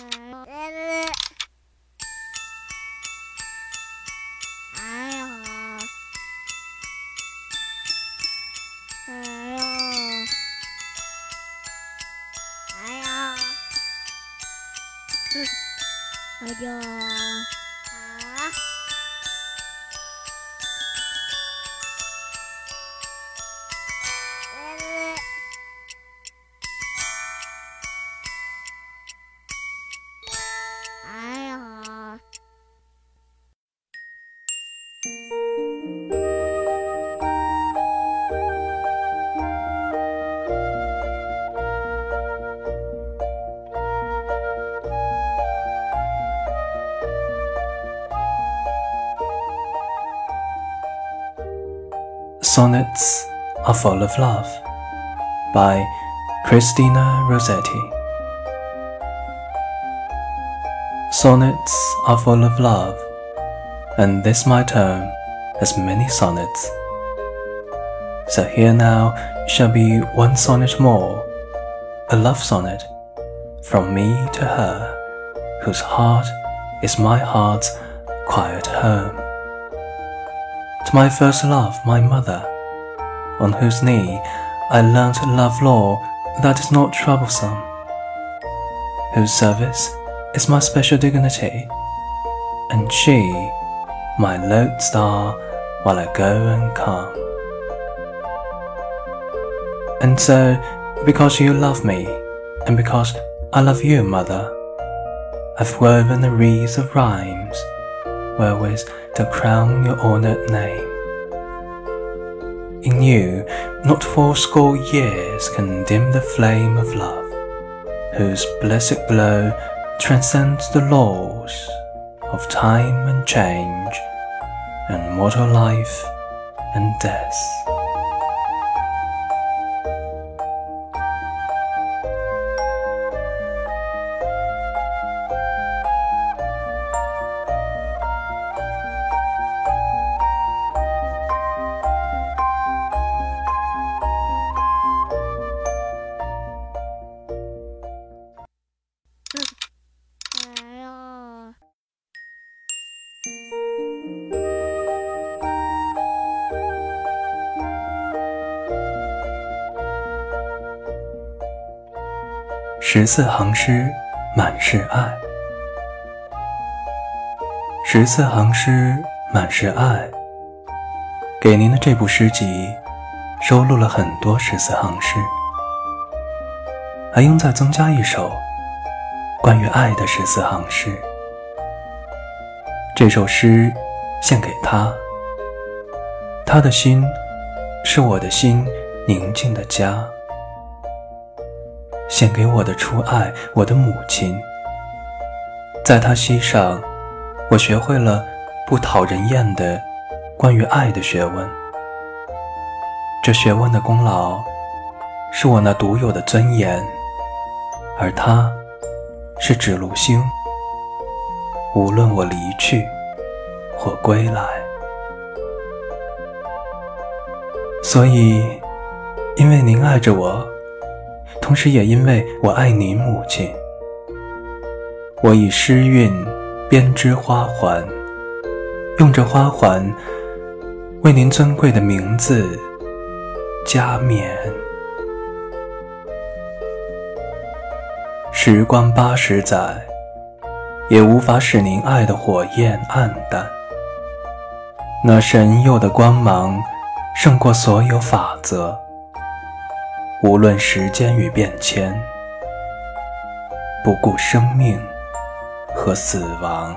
哎呀，哎呀，哎呀，哎呀，啊！Sonnets are full of love by Christina Rossetti. Sonnets are full of love, and this my tome as many sonnets. So here now shall be one sonnet more, a love sonnet from me to her, whose heart is my heart's quiet home to my first love, my mother, on whose knee I learnt love lore that is not troublesome, whose service is my special dignity, and she my lodestar while I go and come. And so, because you love me, and because I love you, mother, I've woven a wreath of rhymes wherewith to crown your honored name. In you, not fourscore years can dim the flame of love, whose blessed glow transcends the laws of time and change, and mortal life and death. 十四行诗，满是爱。十四行诗，满是爱。给您的这部诗集，收录了很多十四行诗，还应再增加一首关于爱的十四行诗。这首诗献给他，他的心是我的心宁静的家。献给我的初爱，我的母亲。在她膝上，我学会了不讨人厌的关于爱的学问。这学问的功劳，是我那独有的尊严，而她是指路星。无论我离去或归来，所以，因为您爱着我。同时也因为我爱您，母亲，我以诗韵编织花环，用这花环为您尊贵的名字加冕。时光八十载，也无法使您爱的火焰黯淡。那神佑的光芒胜过所有法则。无论时间与变迁，不顾生命和死亡。